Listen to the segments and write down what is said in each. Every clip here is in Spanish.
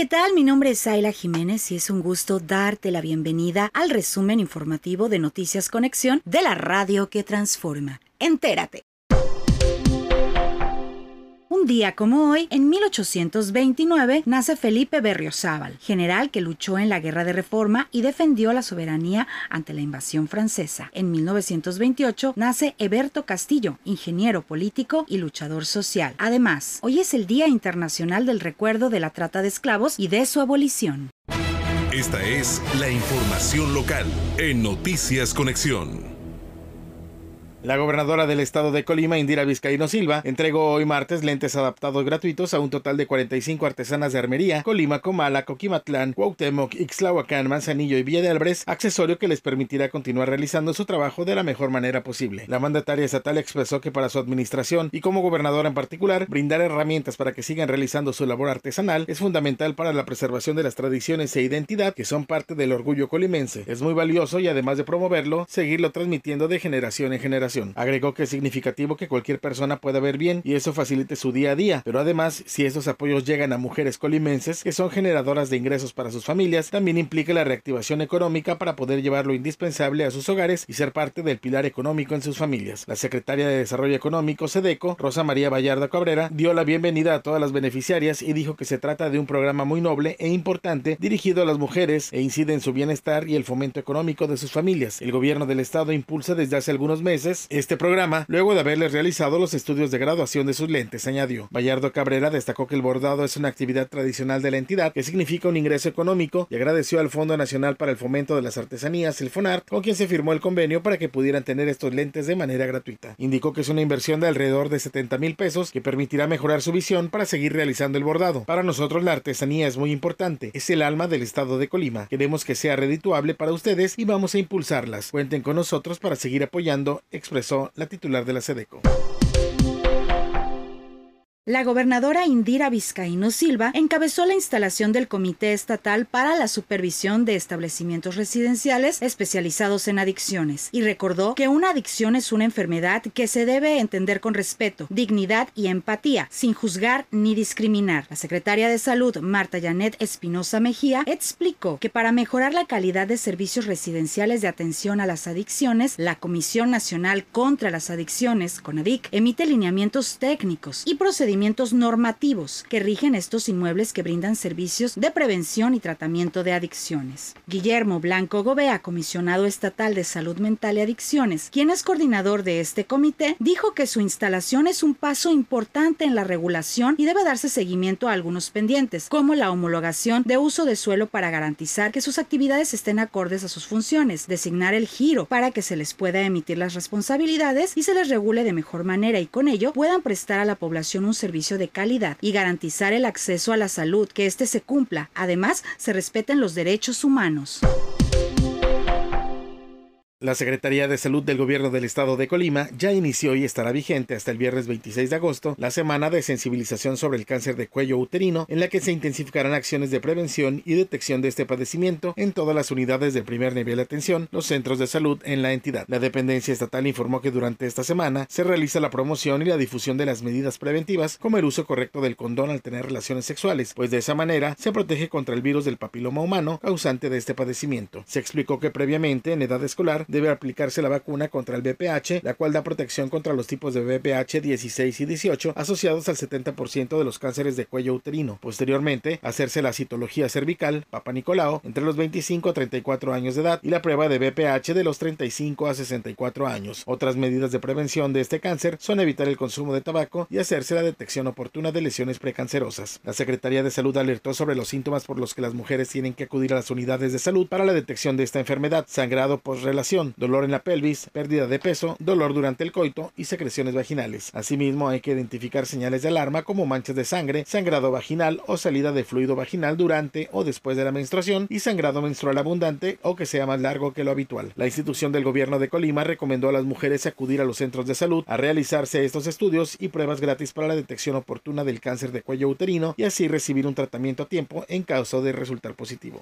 ¿qué tal? Mi nombre es Ayla Jiménez y es un gusto darte la bienvenida al resumen informativo de Noticias Conexión de la radio que transforma. Entérate. Un día como hoy, en 1829, nace Felipe Berriozábal, general que luchó en la Guerra de Reforma y defendió la soberanía ante la invasión francesa. En 1928 nace Eberto Castillo, ingeniero político y luchador social. Además, hoy es el Día Internacional del Recuerdo de la Trata de Esclavos y de su abolición. Esta es la información local en Noticias Conexión. La gobernadora del estado de Colima, Indira Vizcaíno Silva, entregó hoy martes lentes adaptados gratuitos a un total de 45 artesanas de armería, Colima, Comala, Coquimatlán, Cuauhtémoc, Ixtlahuacán, Manzanillo y Villa de Albres, accesorio que les permitirá continuar realizando su trabajo de la mejor manera posible. La mandataria estatal expresó que para su administración y como gobernadora en particular, brindar herramientas para que sigan realizando su labor artesanal es fundamental para la preservación de las tradiciones e identidad que son parte del orgullo colimense. Es muy valioso y además de promoverlo, seguirlo transmitiendo de generación en generación. Agregó que es significativo que cualquier persona pueda ver bien y eso facilite su día a día, pero además, si estos apoyos llegan a mujeres colimenses que son generadoras de ingresos para sus familias, también implica la reactivación económica para poder llevar lo indispensable a sus hogares y ser parte del pilar económico en sus familias. La secretaria de Desarrollo Económico, SEDECO, Rosa María Vallardo Cabrera, dio la bienvenida a todas las beneficiarias y dijo que se trata de un programa muy noble e importante dirigido a las mujeres e incide en su bienestar y el fomento económico de sus familias. El gobierno del estado impulsa desde hace algunos meses este programa luego de haberles realizado los estudios de graduación de sus lentes, añadió. Bayardo Cabrera destacó que el bordado es una actividad tradicional de la entidad que significa un ingreso económico y agradeció al Fondo Nacional para el Fomento de las Artesanías, el FONART, con quien se firmó el convenio para que pudieran tener estos lentes de manera gratuita. Indicó que es una inversión de alrededor de 70 mil pesos que permitirá mejorar su visión para seguir realizando el bordado. Para nosotros la artesanía es muy importante, es el alma del estado de Colima. Queremos que sea redituable para ustedes y vamos a impulsarlas. Cuenten con nosotros para seguir apoyando, expresó la titular de la SEDECO. La gobernadora Indira Vizcaíno Silva encabezó la instalación del Comité Estatal para la Supervisión de Establecimientos Residenciales especializados en adicciones y recordó que una adicción es una enfermedad que se debe entender con respeto, dignidad y empatía, sin juzgar ni discriminar. La secretaria de Salud, Marta Janet Espinosa Mejía, explicó que para mejorar la calidad de servicios residenciales de atención a las adicciones, la Comisión Nacional contra las Adicciones, CONADIC, emite lineamientos técnicos y procedimientos normativos que rigen estos inmuebles que brindan servicios de prevención y tratamiento de adicciones. Guillermo Blanco Gobea, comisionado estatal de salud mental y adicciones, quien es coordinador de este comité, dijo que su instalación es un paso importante en la regulación y debe darse seguimiento a algunos pendientes, como la homologación de uso de suelo para garantizar que sus actividades estén acordes a sus funciones, designar el giro para que se les pueda emitir las responsabilidades y se les regule de mejor manera y con ello puedan prestar a la población un servicio de calidad y garantizar el acceso a la salud, que éste se cumpla. Además, se respeten los derechos humanos. La Secretaría de Salud del Gobierno del Estado de Colima ya inició y estará vigente hasta el viernes 26 de agosto la semana de sensibilización sobre el cáncer de cuello uterino, en la que se intensificarán acciones de prevención y detección de este padecimiento en todas las unidades del primer nivel de atención, los centros de salud en la entidad. La dependencia estatal informó que durante esta semana se realiza la promoción y la difusión de las medidas preventivas, como el uso correcto del condón al tener relaciones sexuales, pues de esa manera se protege contra el virus del papiloma humano causante de este padecimiento. Se explicó que previamente, en edad escolar, debe aplicarse la vacuna contra el VPH, la cual da protección contra los tipos de VPH 16 y 18 asociados al 70% de los cánceres de cuello uterino. Posteriormente, hacerse la citología cervical, Papa Nicolau, entre los 25 a 34 años de edad y la prueba de VPH de los 35 a 64 años. Otras medidas de prevención de este cáncer son evitar el consumo de tabaco y hacerse la detección oportuna de lesiones precancerosas. La Secretaría de Salud alertó sobre los síntomas por los que las mujeres tienen que acudir a las unidades de salud para la detección de esta enfermedad, sangrado postrelación, dolor en la pelvis, pérdida de peso, dolor durante el coito y secreciones vaginales. Asimismo, hay que identificar señales de alarma como manchas de sangre, sangrado vaginal o salida de fluido vaginal durante o después de la menstruación y sangrado menstrual abundante o que sea más largo que lo habitual. La institución del gobierno de Colima recomendó a las mujeres acudir a los centros de salud a realizarse estos estudios y pruebas gratis para la detección oportuna del cáncer de cuello uterino y así recibir un tratamiento a tiempo en caso de resultar positivo.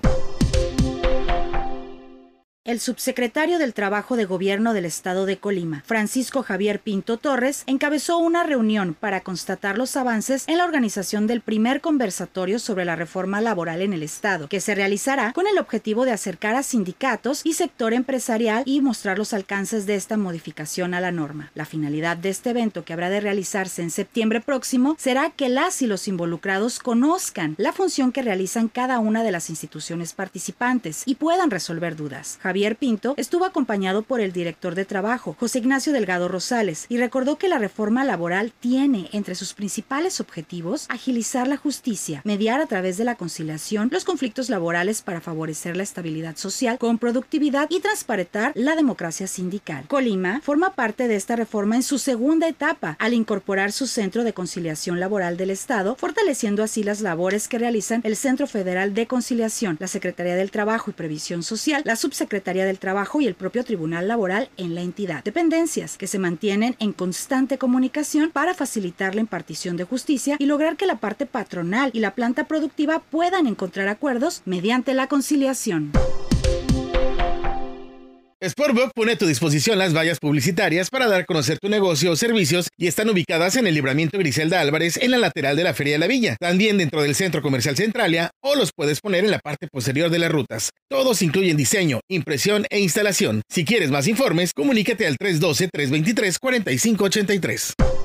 El subsecretario del Trabajo de Gobierno del Estado de Colima, Francisco Javier Pinto Torres, encabezó una reunión para constatar los avances en la organización del primer conversatorio sobre la reforma laboral en el Estado, que se realizará con el objetivo de acercar a sindicatos y sector empresarial y mostrar los alcances de esta modificación a la norma. La finalidad de este evento, que habrá de realizarse en septiembre próximo, será que las y los involucrados conozcan la función que realizan cada una de las instituciones participantes y puedan resolver dudas. Javier Pinto estuvo acompañado por el director de trabajo, José Ignacio Delgado Rosales, y recordó que la reforma laboral tiene entre sus principales objetivos agilizar la justicia, mediar a través de la conciliación los conflictos laborales para favorecer la estabilidad social con productividad y transparentar la democracia sindical. Colima forma parte de esta reforma en su segunda etapa, al incorporar su Centro de Conciliación Laboral del Estado, fortaleciendo así las labores que realizan el Centro Federal de Conciliación, la Secretaría del Trabajo y Previsión Social, la Subsecretaría del Trabajo y el propio Tribunal Laboral en la entidad. Dependencias que se mantienen en constante comunicación para facilitar la impartición de justicia y lograr que la parte patronal y la planta productiva puedan encontrar acuerdos mediante la conciliación. Sportbook pone a tu disposición las vallas publicitarias para dar a conocer tu negocio o servicios y están ubicadas en el libramiento Griselda Álvarez en la lateral de la Feria de la Villa, también dentro del Centro Comercial Centralia o los puedes poner en la parte posterior de las rutas. Todos incluyen diseño, impresión e instalación. Si quieres más informes, comunícate al 312-323-4583.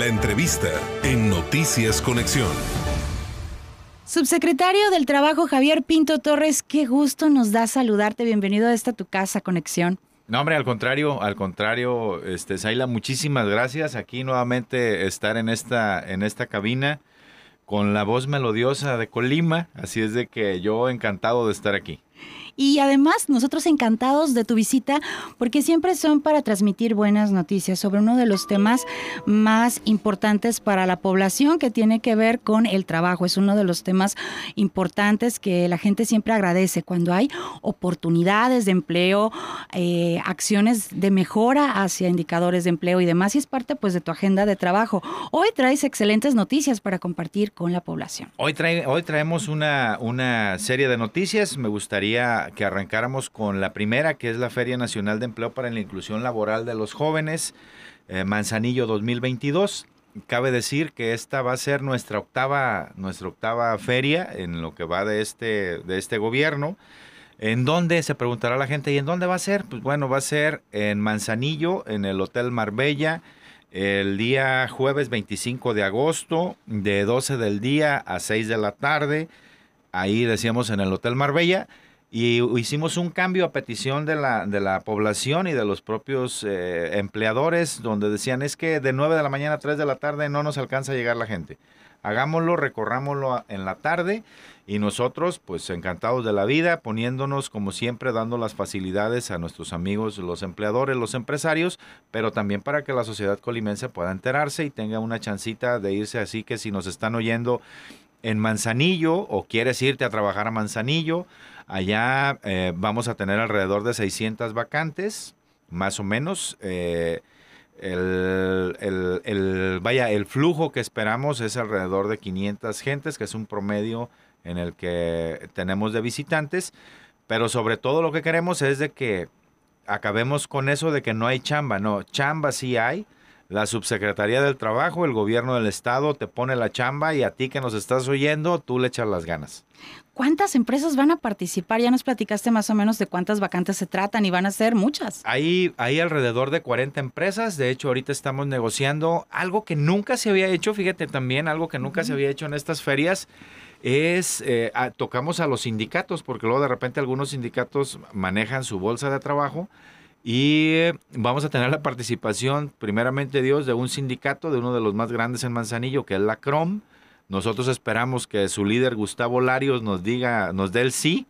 La entrevista en Noticias Conexión. Subsecretario del Trabajo Javier Pinto Torres, qué gusto nos da saludarte. Bienvenido a esta tu casa, Conexión. No, hombre, al contrario, al contrario, este, Saila, muchísimas gracias. Aquí nuevamente estar en esta, en esta cabina con la voz melodiosa de Colima. Así es de que yo encantado de estar aquí. Y además, nosotros encantados de tu visita porque siempre son para transmitir buenas noticias sobre uno de los temas más importantes para la población que tiene que ver con el trabajo. Es uno de los temas importantes que la gente siempre agradece cuando hay oportunidades de empleo, eh, acciones de mejora hacia indicadores de empleo y demás. Y es parte pues de tu agenda de trabajo. Hoy traes excelentes noticias para compartir con la población. Hoy, trae, hoy traemos una, una serie de noticias. Me gustaría que arrancáramos con la primera, que es la Feria Nacional de Empleo para la Inclusión Laboral de los Jóvenes, eh, Manzanillo 2022. Cabe decir que esta va a ser nuestra octava, nuestra octava feria en lo que va de este, de este gobierno. ¿En dónde? Se preguntará la gente. ¿Y en dónde va a ser? Pues bueno, va a ser en Manzanillo, en el Hotel Marbella, el día jueves 25 de agosto, de 12 del día a 6 de la tarde. Ahí decíamos en el Hotel Marbella. Y hicimos un cambio a petición de la, de la población y de los propios eh, empleadores, donde decían es que de 9 de la mañana a 3 de la tarde no nos alcanza a llegar la gente. Hagámoslo, recorrámoslo en la tarde y nosotros, pues encantados de la vida, poniéndonos como siempre, dando las facilidades a nuestros amigos, los empleadores, los empresarios, pero también para que la sociedad colimense pueda enterarse y tenga una chancita de irse así que si nos están oyendo en Manzanillo o quieres irte a trabajar a Manzanillo, allá eh, vamos a tener alrededor de 600 vacantes, más o menos. Eh, el, vaya, el flujo que esperamos es alrededor de 500 gentes, que es un promedio en el que tenemos de visitantes, pero sobre todo lo que queremos es de que acabemos con eso de que no hay chamba, no, chamba sí hay, la subsecretaría del trabajo, el gobierno del estado te pone la chamba y a ti que nos estás oyendo, tú le echas las ganas. ¿Cuántas empresas van a participar? Ya nos platicaste más o menos de cuántas vacantes se tratan y van a ser muchas. Hay, hay alrededor de 40 empresas. De hecho, ahorita estamos negociando algo que nunca se había hecho. Fíjate también, algo que nunca se había hecho en estas ferias es, eh, tocamos a los sindicatos, porque luego de repente algunos sindicatos manejan su bolsa de trabajo y vamos a tener la participación, primeramente Dios, de un sindicato, de uno de los más grandes en Manzanillo, que es la CROM. Nosotros esperamos que su líder Gustavo Larios nos diga, nos dé el sí,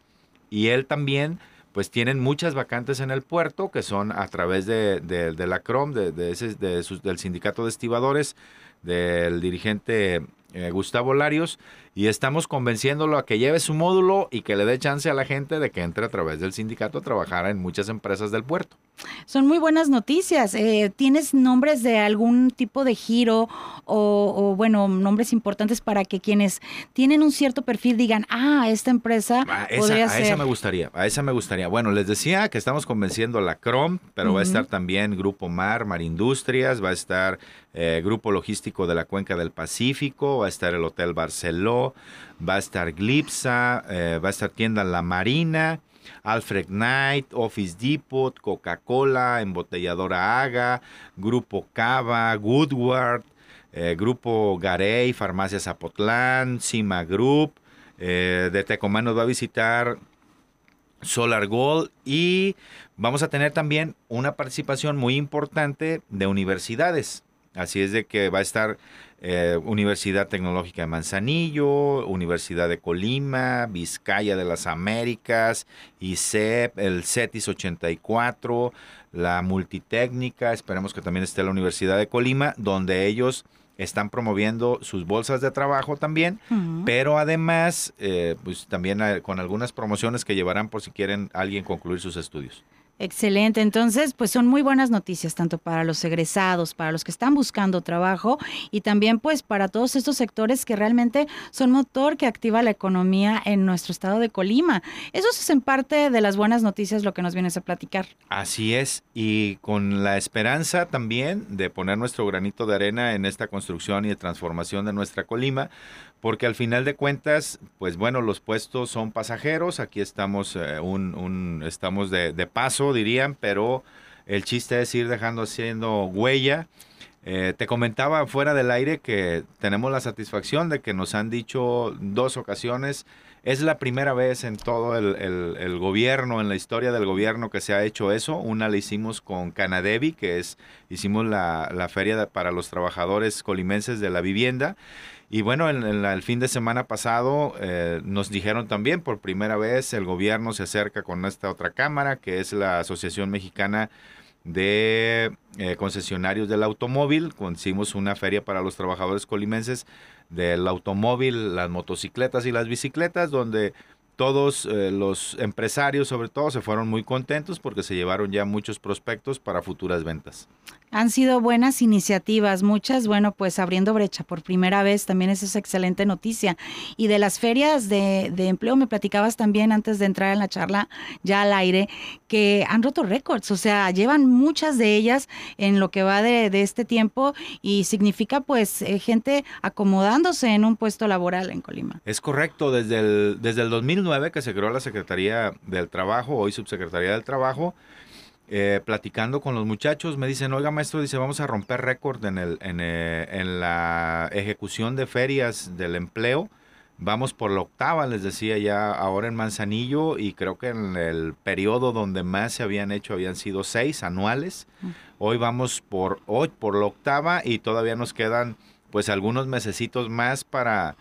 y él también, pues tienen muchas vacantes en el puerto, que son a través de, la CROM, de, ese, del sindicato de estibadores, del dirigente eh, Gustavo Larios, y estamos convenciéndolo a que lleve su módulo y que le dé chance a la gente de que entre a través del sindicato a trabajar en muchas empresas del puerto. Son muy buenas noticias. Eh, ¿Tienes nombres de algún tipo de giro o, bueno, nombres importantes para que quienes tienen un cierto perfil digan, ah, esta empresa a esa, podría a ser... esa me gustaría, a esa me gustaría. Bueno, les decía que estamos convenciendo a la CROM, pero va a estar también Grupo Mar, Mar Industrias, va a estar eh, Grupo Logístico de la Cuenca del Pacífico, va a estar el Hotel Barceló, va a estar Glipsa, eh, va a estar Tienda La Marina, Alfred Knight, Office Depot, Coca-Cola, Embotelladora Aga, Grupo Cava, Woodward, eh, Grupo Garey, Farmacia Zapotlán, Cima Group, de Tecomán nos va a visitar Solar Gold y vamos a tener también una participación muy importante de universidades. Así es de que va a estar eh, Universidad Tecnológica de Manzanillo, Universidad de Colima, Vizcaya de las Américas, ICEP, el CETIS 84, la Multitécnica, esperemos que también esté la Universidad de Colima, donde ellos están promoviendo sus bolsas de trabajo también, pero además, eh, pues también eh, con algunas promociones que llevarán por si quieren alguien concluir sus estudios. Excelente, entonces pues son muy buenas noticias tanto para los egresados, para los que están buscando trabajo y también pues para todos estos sectores que realmente son motor que activa la economía en nuestro estado de Colima. Eso es en parte de las buenas noticias lo que nos vienes a platicar. Así es, y con la esperanza también de poner nuestro granito de arena en esta construcción y de transformación de nuestra Colima, porque al final de cuentas, pues bueno, los puestos son pasajeros, aquí estamos, eh, un, un- estamos de, de paso, dirían, pero el chiste es ir dejando haciendo huella. Eh, te comentaba fuera del aire que tenemos la satisfacción de que nos han dicho dos ocasiones, es la primera vez en todo el, el- gobierno, en la historia del gobierno que se ha hecho eso. Una la hicimos con Canadevi, que es, hicimos la, la feria para los trabajadores colimenses de la vivienda. Y bueno, en, la- el fin de semana pasado eh, nos dijeron también por primera vez el gobierno se acerca con esta otra cámara, que es la Asociación Mexicana de eh, Concesionarios del Automóvil. Hicimos una feria para los trabajadores colimenses del automóvil, las motocicletas y las bicicletas, donde todos eh, los empresarios sobre todo se fueron muy contentos porque se llevaron ya muchos prospectos para futuras ventas. Han sido buenas iniciativas, muchas, bueno, pues abriendo brecha por primera vez, también esa es excelente noticia. Y de las ferias de, de empleo, me platicabas también antes de entrar en la charla ya al aire, que han roto récords, o sea, llevan muchas de ellas en lo que va de, de este tiempo y significa pues eh, gente acomodándose en un puesto laboral en Colima. Es correcto, desde el, desde el 2009 que se creó la Secretaría del Trabajo, hoy Subsecretaría del Trabajo, eh, platicando con los muchachos, me dicen, oiga maestro, dice, vamos a romper récord en, el, en, eh, en la ejecución de ferias del empleo. Vamos por la octava, les decía ya ahora en Manzanillo, y creo que en el periodo donde más se habían hecho habían sido seis anuales. Hoy vamos por hoy por la octava y todavía nos quedan pues algunos mesecitos más para,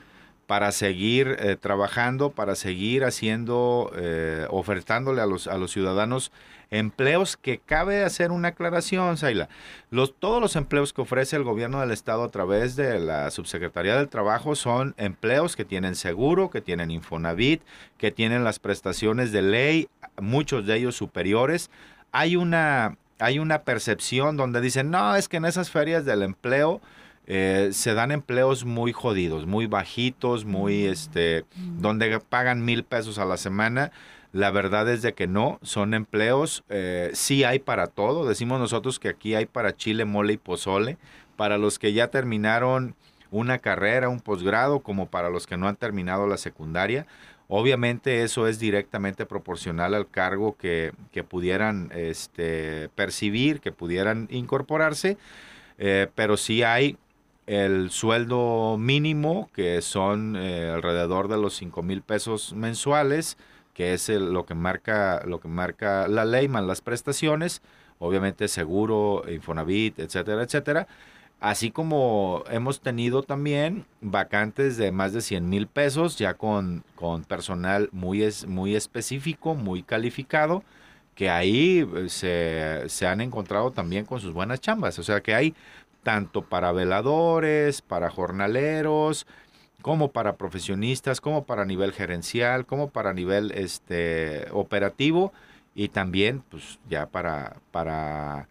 para seguir eh, trabajando, para seguir haciendo, eh, ofertándole a los, a los ciudadanos empleos que cabe hacer una aclaración, Saila. Los, todos los empleos que ofrece el gobierno del estado a través de la Subsecretaría del Trabajo son empleos que tienen seguro, que tienen Infonavit, que tienen las prestaciones de ley, muchos de ellos superiores. Hay una, hay una percepción donde dicen, no, es que en esas ferias del empleo eh, se dan empleos muy jodidos, muy bajitos, muy, este, donde pagan mil pesos a la semana. La verdad es de que no, son empleos, eh, sí hay para todo. Decimos nosotros que aquí hay para chile, mole y pozole, para los que ya terminaron una carrera, un posgrado, como para los que no han terminado la secundaria. Obviamente eso es directamente proporcional al cargo que, que pudieran este, percibir, que pudieran incorporarse, eh, pero sí hay el sueldo mínimo, que son eh, alrededor de los 5 mil pesos mensuales, que es lo, que marca, lo que marca la ley más las prestaciones, obviamente seguro, Infonavit, etcétera, etcétera. Así como hemos tenido también vacantes de más de 100 mil pesos, ya con, con personal muy, es, muy específico, muy calificado, que ahí eh, se, se han encontrado también con sus buenas chambas. O sea que hay tanto para veladores, para jornaleros, como para profesionistas, como para nivel gerencial, como para nivel este, operativo y también pues ya para, para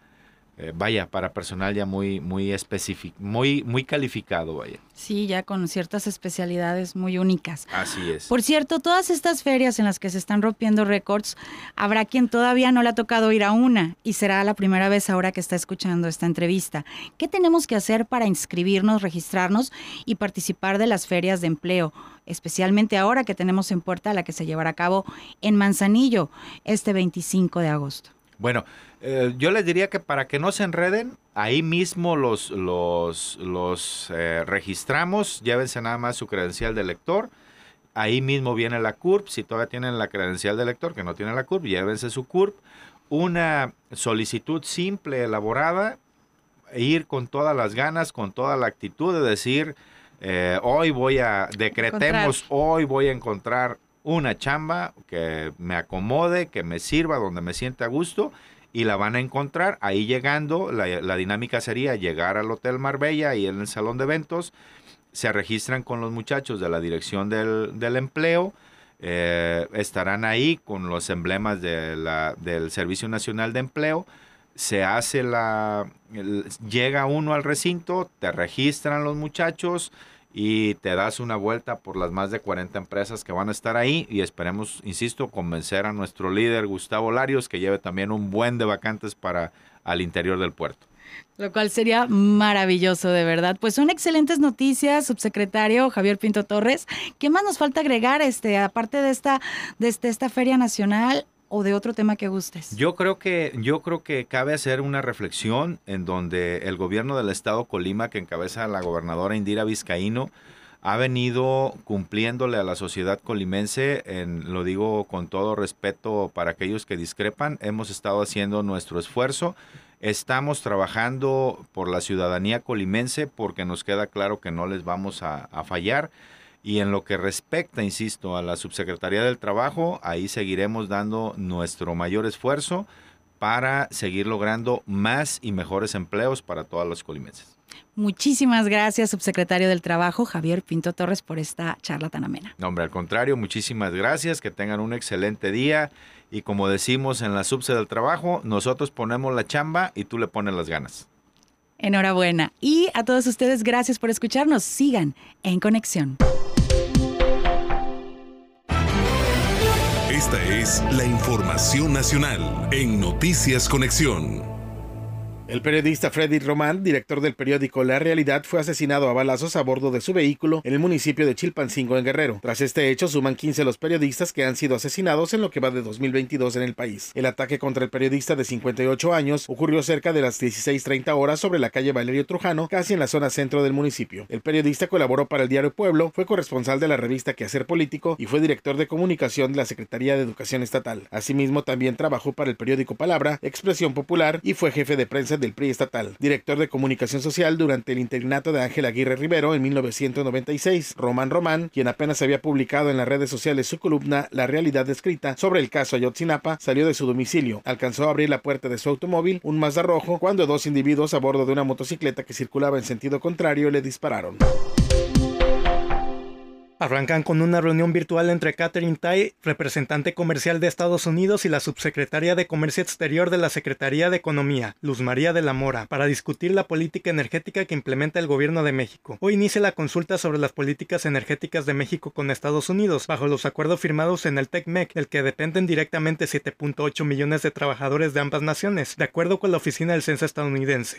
eh, vaya, para personal ya muy, muy específico, muy, muy calificado, vaya. Sí, ya con ciertas especialidades muy únicas. Así es. Por cierto, todas estas ferias en las que se están rompiendo récords, habrá quien todavía no le ha tocado ir a una y será la primera vez ahora que está escuchando esta entrevista. ¿Qué tenemos que hacer para inscribirnos, registrarnos y participar de las ferias de empleo? Especialmente ahora que tenemos en puerta la que se llevará a cabo en Manzanillo este 25 de agosto. Bueno, eh, yo les diría que para que no se enreden, ahí mismo los, los, los eh, registramos, llévense nada más su credencial de lector. Ahí mismo viene la CURP, si todavía tienen la credencial de lector que no tienen la CURP, llévense su CURP. Una solicitud simple, elaborada, e ir con todas las ganas, con toda la actitud de decir, eh, hoy voy a, decretemos, hoy voy a encontrar una chamba que me acomode, que me sirva, donde me sienta a gusto y la van a encontrar ahí llegando. La, dinámica sería llegar al Hotel Marbella y en el salón de eventos. Se registran con los muchachos de la dirección del, empleo. Eh, estarán ahí con los emblemas de la, del Servicio Nacional de Empleo. Se hace la. llega uno al recinto, te registran los muchachos y te das una vuelta por las más de 40 empresas que van a estar ahí y esperemos, insisto, convencer a nuestro líder Gustavo Larios que lleve también un buen de vacantes para al interior del puerto. Lo cual sería maravilloso, de verdad. Pues son excelentes noticias, subsecretario Javier Pinto Torres. ¿Qué más nos falta agregar, este, aparte de esta, de este, esta Feria Nacional? O de otro tema que gustes? Yo creo que, yo creo que cabe hacer una reflexión en donde el gobierno del estado Colima, que encabeza la gobernadora Indira Vizcaíno, ha venido cumpliéndole a la sociedad colimense, en, lo digo con todo respeto para aquellos que discrepan, hemos estado haciendo nuestro esfuerzo, estamos trabajando por la ciudadanía colimense porque nos queda claro que no les vamos a, a fallar. Y en lo que respecta, insisto, a la Subsecretaría del Trabajo, ahí seguiremos dando nuestro mayor esfuerzo para seguir logrando más y mejores empleos para todas los colimenses. Muchísimas gracias, subsecretario del Trabajo, Javier Pinto Torres, por esta charla tan amena. No, hombre, al contrario, muchísimas gracias, que tengan un excelente día y como decimos en la subse del trabajo, nosotros ponemos la chamba y tú le pones las ganas. Enhorabuena. Y a todos ustedes, gracias por escucharnos. Sigan en conexión. Esta es la información nacional en Noticias Conexión. El periodista Freddy Román, director del periódico La Realidad, fue asesinado a balazos a bordo de su vehículo en el municipio de Chilpancingo, en Guerrero. Tras este hecho, suman 15 los periodistas que han sido asesinados en lo que va de 2022 en el país. El ataque contra el periodista de 58 años ocurrió cerca de las 16.30 horas sobre la calle Valerio Trujano, casi en la zona centro del municipio. El periodista colaboró para el diario Pueblo, fue corresponsal de la revista Quehacer Político y fue director de comunicación de la Secretaría de Educación Estatal. Asimismo, también trabajó para el periódico Palabra, Expresión Popular y fue jefe de prensa del PRI estatal, director de comunicación social durante el interinato de Ángel Aguirre Rivero en 1996. Román Román, quien apenas había publicado en las redes sociales su columna La realidad escrita sobre el caso Ayotzinapa, salió de su domicilio, alcanzó a abrir la puerta de su automóvil, un Mazda rojo, cuando dos individuos a bordo de una motocicleta que circulaba en sentido contrario le dispararon. Arrancan con una reunión virtual entre Catherine Tai, representante comercial de Estados Unidos, y la subsecretaria de Comercio Exterior de la Secretaría de Economía, Luz María de la Mora, para discutir la política energética que implementa el gobierno de México. Hoy inicia la consulta sobre las políticas energéticas de México con Estados Unidos, bajo los acuerdos firmados en el TECMEC, del que dependen directamente 7.8 millones de trabajadores de ambas naciones, de acuerdo con la Oficina del Censo estadounidense.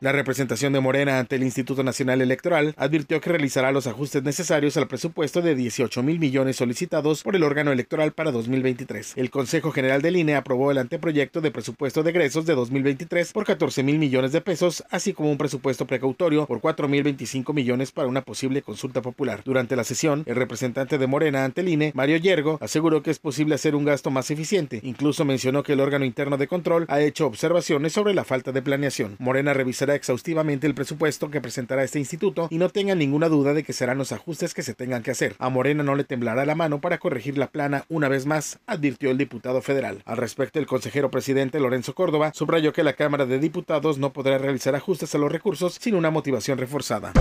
La representación de Morena ante el Instituto Nacional Electoral advirtió que realizará los ajustes necesarios al presupuesto de 18 mil millones solicitados por el órgano electoral para 2023. El Consejo General del INE aprobó el anteproyecto de presupuesto de egresos de 2023 por 14 mil millones de pesos, así como un presupuesto precautorio por 4 mil 25 millones para una posible consulta popular. Durante la sesión, el representante de Morena ante el INE, Mario Yergo, aseguró que es posible hacer un gasto más eficiente. Incluso mencionó que el órgano interno de control ha hecho observaciones sobre la falta de planeación. Morena revisará exhaustivamente el presupuesto que presentará este instituto y no tengan ninguna duda de que serán los ajustes que se tengan que hacer. A Morena no le temblará la mano para corregir la plana una vez más, advirtió el diputado federal. Al respecto, el consejero presidente Lorenzo Córdoba subrayó que la Cámara de Diputados no podrá realizar ajustes a los recursos sin una motivación reforzada.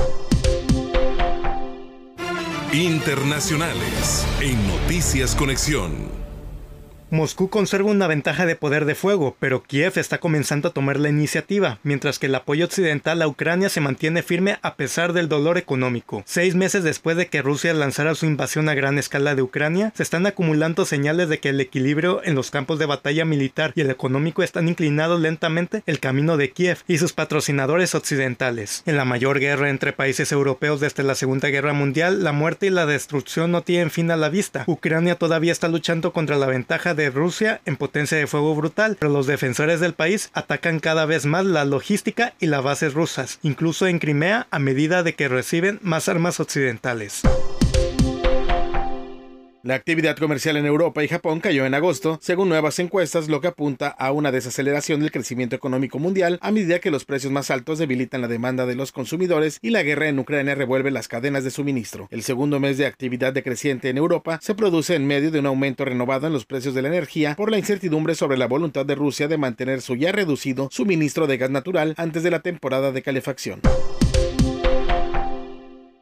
Internacionales en Noticias Conexión. Moscú conserva una ventaja de poder de fuego, pero Kiev está comenzando a tomar la iniciativa, mientras que el apoyo occidental a Ucrania se mantiene firme a pesar del dolor económico. Seis meses después de que Rusia lanzara su invasión a gran escala de Ucrania, se están acumulando señales de que el equilibrio en los campos de batalla militar y el económico están inclinados lentamente el camino de Kiev y sus patrocinadores occidentales. En la mayor guerra entre países europeos desde la Segunda Guerra Mundial, la muerte y la destrucción no tienen fin a la vista. Ucrania todavía está luchando contra la ventaja de Rusia en potencia de fuego brutal, pero los defensores del país atacan cada vez más la logística y las bases rusas, incluso en Crimea a medida de que reciben más armas occidentales. La actividad comercial en Europa y Japón cayó en agosto, según nuevas encuestas, lo que apunta a una desaceleración del crecimiento económico mundial a medida que los precios más altos debilitan la demanda de los consumidores y la guerra en Ucrania revuelve las cadenas de suministro. El segundo mes de actividad decreciente en Europa se produce en medio de un aumento renovado en los precios de la energía por la incertidumbre sobre la voluntad de Rusia de mantener su ya reducido suministro de gas natural antes de la temporada de calefacción.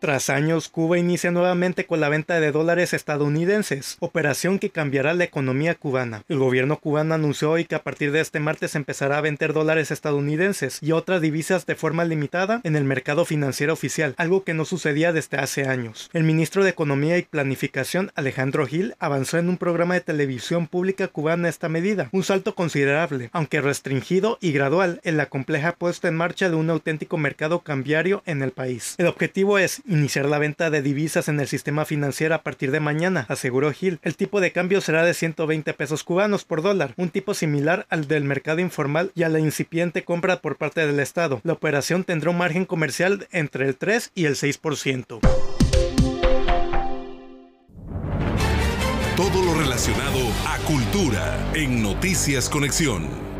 Tras años, Cuba inicia nuevamente con la venta de dólares estadounidenses, operación que cambiará la economía cubana. El gobierno cubano anunció hoy que a partir de este martes empezará a vender dólares estadounidenses y otras divisas de forma limitada en el mercado financiero oficial, algo que no sucedía desde hace años. El ministro de Economía y Planificación, Alejandro Gil, avanzó en un programa de televisión pública cubana esta medida, un salto considerable, aunque restringido y gradual en la compleja puesta en marcha de un auténtico mercado cambiario en el país. El objetivo es iniciar la venta de divisas en el sistema financiero a partir de mañana, aseguró Gil. El tipo de cambio será de 120 pesos cubanos por dólar, un tipo similar al del mercado informal y a la incipiente compra por parte del Estado. La operación tendrá un margen comercial entre el 3 y el 6%. Todo lo relacionado a cultura en Noticias Conexión.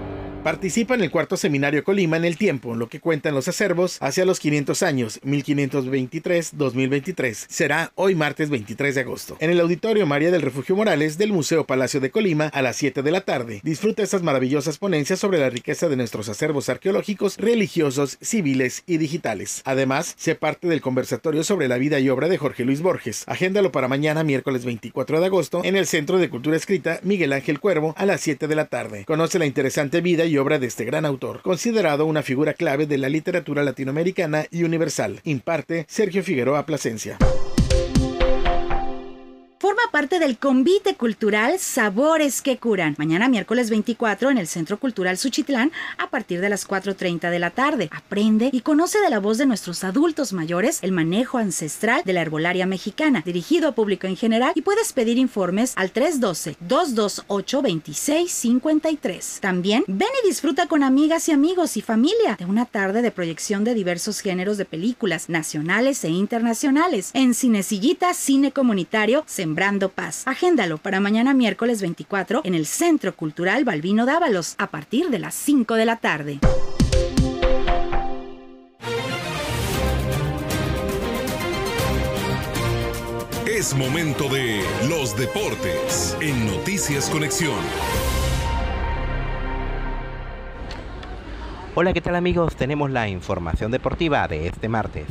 Participa en el cuarto seminario Colima en el tiempo, lo que cuentan los acervos hacia los 500 años, 1523-2023. Será hoy martes 23 de agosto. En el Auditorio María del Refugio Morales del Museo Palacio de Colima a las 7 de la tarde. Disfruta estas maravillosas ponencias sobre la riqueza de nuestros acervos arqueológicos, religiosos, civiles y digitales. Además, se parte del conversatorio sobre la vida y obra de Jorge Luis Borges. Agéndalo para mañana, miércoles 24 de agosto, en el Centro de Cultura Escrita Miguel Ángel Cuervo a las 7 de la tarde. Conoce la interesante vida y obra de este gran autor, considerado una figura clave de la literatura latinoamericana y universal. Imparte Sergio Figueroa Plasencia forma parte del convite cultural Sabores que Curan. Mañana miércoles 24 en el Centro Cultural Suchitlán a partir de las 4.30 de la tarde. Aprende y conoce de la voz de nuestros adultos mayores el manejo ancestral de la herbolaria mexicana, dirigido a público en general y puedes pedir informes al 312-228-2653. También ven y disfruta con amigas y amigos y familia de una tarde de proyección de diversos géneros de películas nacionales e internacionales en Cinecillita Cine Comunitario Sembrando Paz. Agéndalo para mañana miércoles 24 en el Centro Cultural Balbino Dávalos a partir de las 5 de la tarde. Es momento de los deportes en Noticias Conexión. Hola, ¿qué tal amigos? Tenemos la información deportiva de este martes.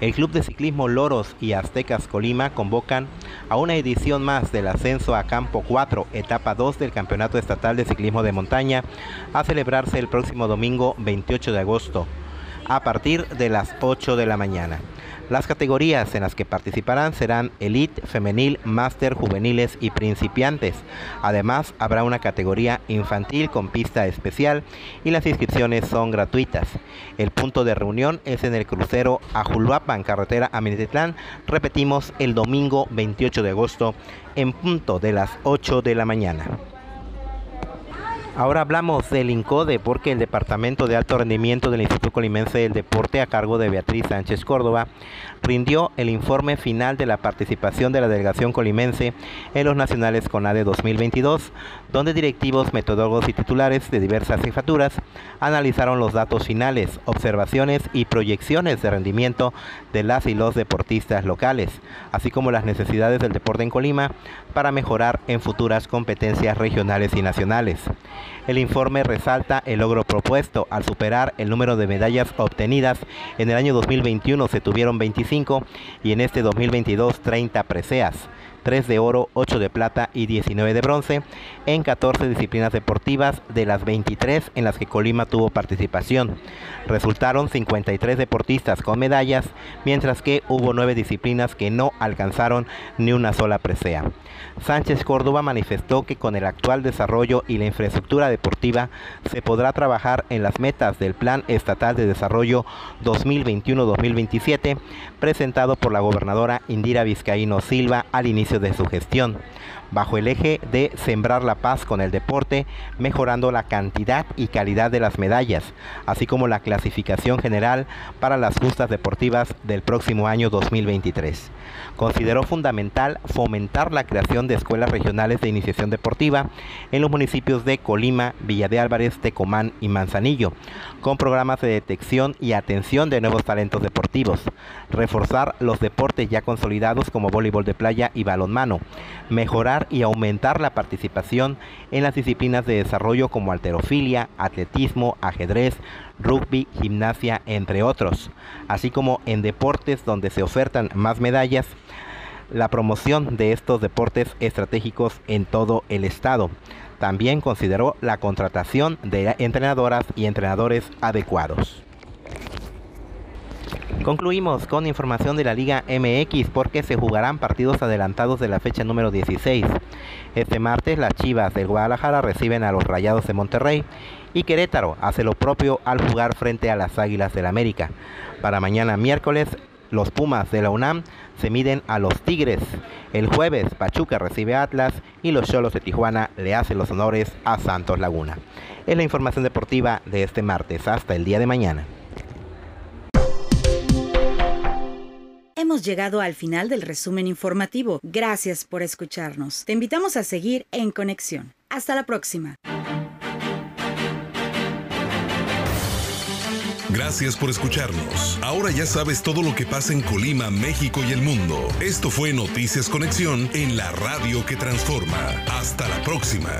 El Club de Ciclismo Loros y Aztecas Colima convocan a una edición más del ascenso a Campo 4, etapa 2 del Campeonato Estatal de Ciclismo de Montaña, a celebrarse el próximo domingo 28 de agosto, a partir de las 8 de la mañana. Las categorías en las que participarán serán Elite, Femenil, Máster, Juveniles y Principiantes. Además, habrá una categoría infantil con pista especial y las inscripciones son gratuitas. El punto de reunión es en el crucero Ajulhuapan, carretera a Minatitlán. Repetimos, el domingo 28 de agosto en punto de las 8 de la mañana. Ahora hablamos del INCODE porque el Departamento de Alto Rendimiento del Instituto Colimense del Deporte a cargo de Beatriz Sánchez Córdoba rindió el informe final de la participación de la delegación colimense en los nacionales CONADE 2022, donde directivos, metodólogos y titulares de diversas jefaturas analizaron los datos finales, observaciones y proyecciones de rendimiento de las y los deportistas locales, así como las necesidades del deporte en Colima para mejorar en futuras competencias regionales y nacionales. El informe resalta el logro propuesto al superar el número de medallas obtenidas. En el año 2021 se tuvieron 25 y en este 2022 30 preseas. 3 de oro, 8 de plata y 19 de bronce en 14 disciplinas deportivas de las 23 en las que Colima tuvo participación. Resultaron 53 deportistas con medallas, mientras que hubo 9 disciplinas que no alcanzaron ni una sola presea. Sánchez Córdoba manifestó que con el actual desarrollo y la infraestructura deportiva se podrá trabajar en las metas del Plan Estatal de Desarrollo 2021-2027 presentado por la gobernadora Indira Vizcaíno Silva al inicio de su gestión, bajo el eje de sembrar la paz con el deporte, mejorando la cantidad y calidad de las medallas, así como la clasificación general para las justas deportivas del próximo año 2023. Consideró fundamental fomentar la creación de escuelas regionales de iniciación deportiva en los municipios de Colima, Villa de Álvarez, Tecomán y Manzanillo, con programas de detección y atención de nuevos talentos deportivos, reforzar los deportes ya consolidados como voleibol de playa y balonmano, mejorar y aumentar la participación en las disciplinas de desarrollo como alterofilia, atletismo, ajedrez, rugby, gimnasia, entre otros, así como en deportes donde se ofertan más medallas, la promoción de estos deportes estratégicos en todo el estado. También consideró la contratación de entrenadoras y entrenadores adecuados. Concluimos con información de la Liga MX porque se jugarán partidos adelantados de la fecha número 16. Este martes las Chivas del Guadalajara reciben a los Rayados de Monterrey y Querétaro hace lo propio al jugar frente a las Águilas del América. Para mañana miércoles los Pumas de la UNAM se miden a los Tigres. El jueves Pachuca recibe a Atlas y los Cholos de Tijuana le hacen los honores a Santos Laguna. Es la información deportiva de este martes. Hasta el día de mañana. Hemos llegado al final del resumen informativo. Gracias por escucharnos. Te invitamos a seguir en conexión. Hasta la próxima. Gracias por escucharnos. Ahora ya sabes todo lo que pasa en Colima, México y el mundo. Esto fue Noticias Conexión en la radio que transforma. Hasta la próxima.